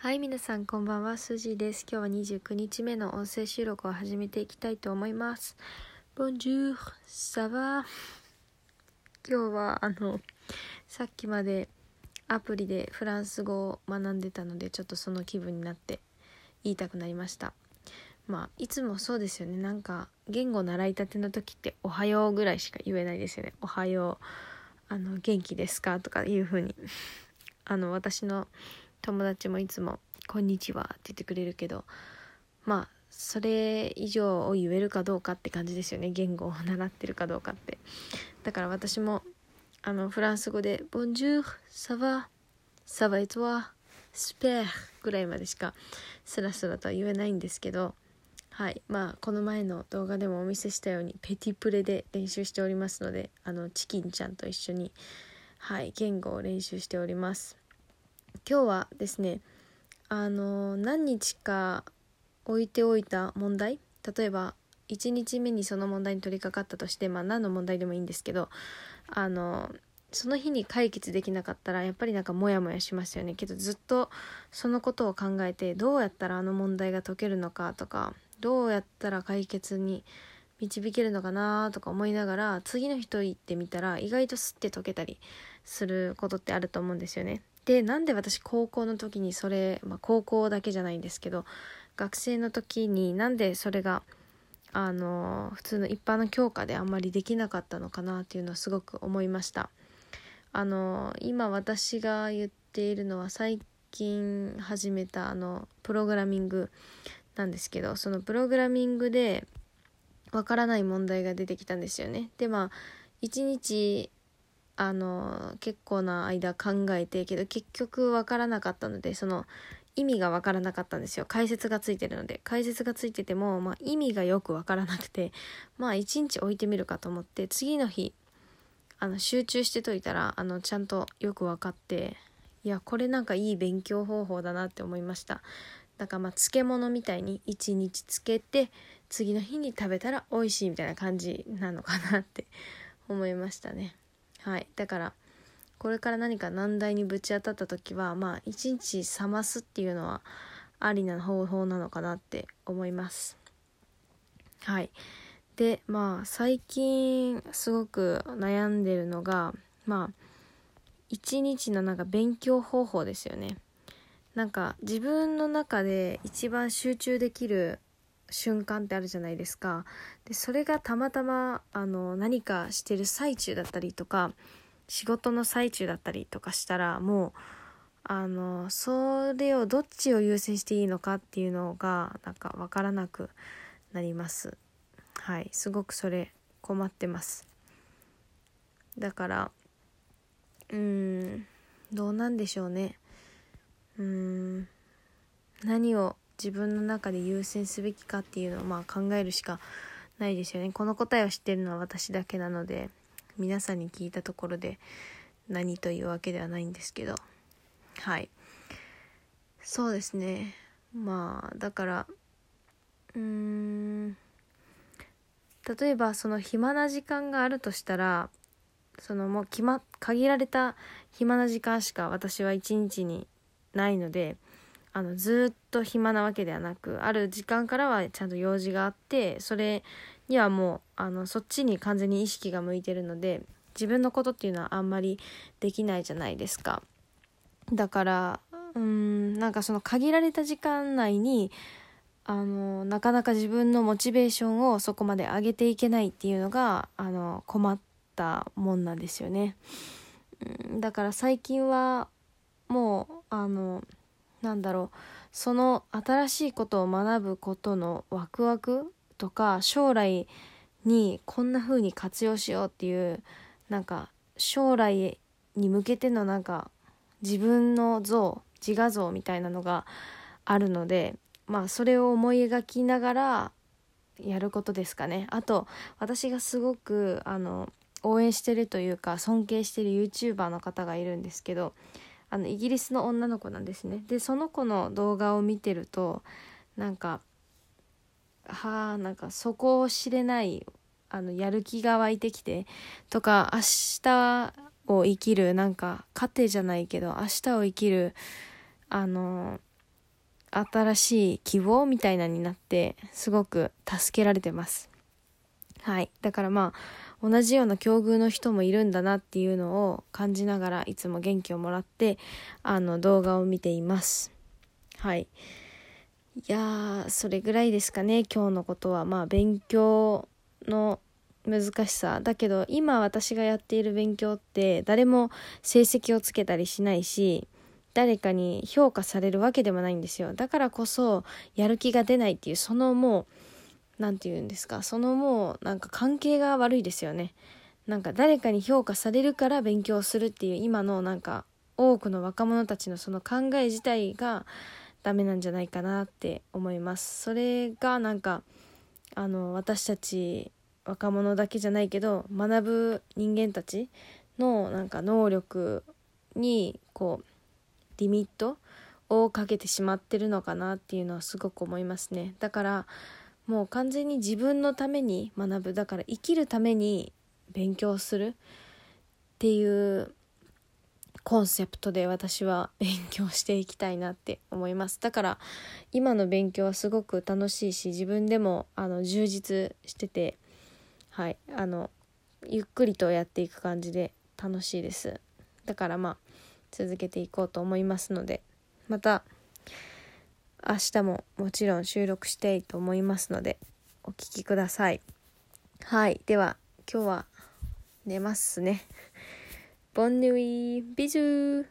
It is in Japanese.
はい、皆さんこんばんは、スジです。今日は29日目の音声収録を始めていきたいと思います。Bonjour, ça va? 今日はあの、さっきまでアプリでフランス語を学んでたので、ちょっとその気分になって言いたくなりました。まあ、いつもそうですよね。なんか、言語習いたての時って、おはようぐらいしか言えないですよね。おはよう、あの、元気ですか？とかいう風に。あの、私の友達もいつも「こんにちは」って言ってくれるけどまあそれ以上を言えるかどうかって感じですよね。言語を習ってるかどうかって。だから私もあのフランス語で「ボンジュールサバサバエトワスペー」ぐらいまでしかスラスラとは言えないんですけどはい。まあこの前の動画でもお見せしたようにペティプレで練習しておりますのであのチキンちゃんと一緒にはい言語を練習しております。今日はですねあの何日か置いておいた問題例えば1日目にその問題に取り掛かったとしてまあ何の問題でもいいんですけどあのその日に解決できなかったらやっぱりなんかモヤモヤしますよねけどずっとそのことを考えてどうやったらあの問題が解けるのかとかどうやったら解決に導けるのかなとか思いながら次の人行ってみたら意外とスッて解けたりすることってあると思うんですよね。でなんで私高校の時にそれ、まあ、高校だけじゃないんですけど学生の時になんでそれがあの普通の一般の教科であんまりできなかったのかなっていうのはすごく思いました。あの今私が言っているのは最近始めたあのプログラミングなんですけどそのプログラミングでわからない問題が出てきたんですよね。でまあ1日あの結構な間考えてけど結局分からなかったのでその意味が分からなかったんですよ。解説がついてるので。解説がついてても、まあ、意味がよく分からなくてまあ一日置いてみるかと思って次の日あの集中してといたらあのちゃんとよく分かっていやこれなんかいい勉強方法だなって思いました。だからまあ漬物みたいに一日つけて次の日に食べたら美味しいみたいな感じなのかなって思いましたね。はい。だからこれから何か難題にぶち当たった時はまあ一日冷ますっていうのはありな方法なのかなって思います。はい。でまあ最近すごく悩んでるのがまあ一日のなんか勉強方法ですよね。なんか自分の中で一番集中できる瞬間ってあるじゃないですか。でそれがたまたまあの何かしてる最中だったりとか仕事の最中だったりとかしたらもうあのそれをどっちを優先していいのかっていうのがなんか分からなくなります。はい。すごくそれ困ってます。だからうーんどうなんでしょうね。うーん何を自分の中で優先すべきかっていうのをまあ考えるしかないですよね。この答えを知ってるのは私だけなので皆さんに聞いたところで何というわけではないんですけど。はい。そうですね。まあだからうーん。例えばその暇な時間があるとしたらそのもう決ま限られた暇な時間しか私は一日にないのであのずっと暇なわけではなくある時間からはちゃんと用事があってそれにはもうあのそっちに完全に意識が向いてるので自分のことっていうのはあんまりできないじゃないですか。だからうんなんかその限られた時間内にあのなかなか自分のモチベーションをそこまで上げていけないっていうのがあの困ったもんなんですよね。うんだから最近はもうあのなんだろう。その新しいことを学ぶことのワクワクとか将来にこんな風に活用しようっていうなんか将来に向けてのなんか自分の像自画像みたいなのがあるのでまあそれを思い描きながらやることですかね。あと私がすごくあの応援してるというか尊敬してる YouTuber の方がいるんですけどあのイギリスの女の子なんですね。でその子の動画を見てるとなんかはあなんか底を知れないあのやる気が湧いてきてとか明日を生きるなんか糧じゃないけど明日を生きるあの新しい希望みたいなになってすごく助けられてます。はい。だからまあ同じような境遇の人もいるんだなっていうのを感じながらいつも元気をもらってあの動画を見ています。はい。いやそれぐらいですかね今日のことは。まあ勉強の難しさだけど今私がやっている勉強って誰も成績をつけたりしないし誰かに評価されるわけでもないんですよ。だからこそやる気が出ないっていうそのもう何て言うんですかそのもうなんか関係が悪いですよね。なんか誰かに評価されるから勉強するっていう今のなんか多くの若者たちのその考え自体がダメなんじゃないかなって思います。それがなんかあの私たち若者だけじゃないけど学ぶ人間たちのなんか能力にこうリミットをかけてしまってるのかなっていうのはすごく思いますね。だからもう完全に自分のために学ぶだから生きるために勉強するっていうコンセプトで私は勉強していきたいなって思います。だから今の勉強はすごく楽しいし自分でもあの充実しててはい。あのゆっくりとやっていく感じで楽しいです。だからまあ続けていこうと思いますのでまた明日ももちろん収録したいと思いますのでお聴きください。はい。では今日は寝ますね。ボンヌイビジュー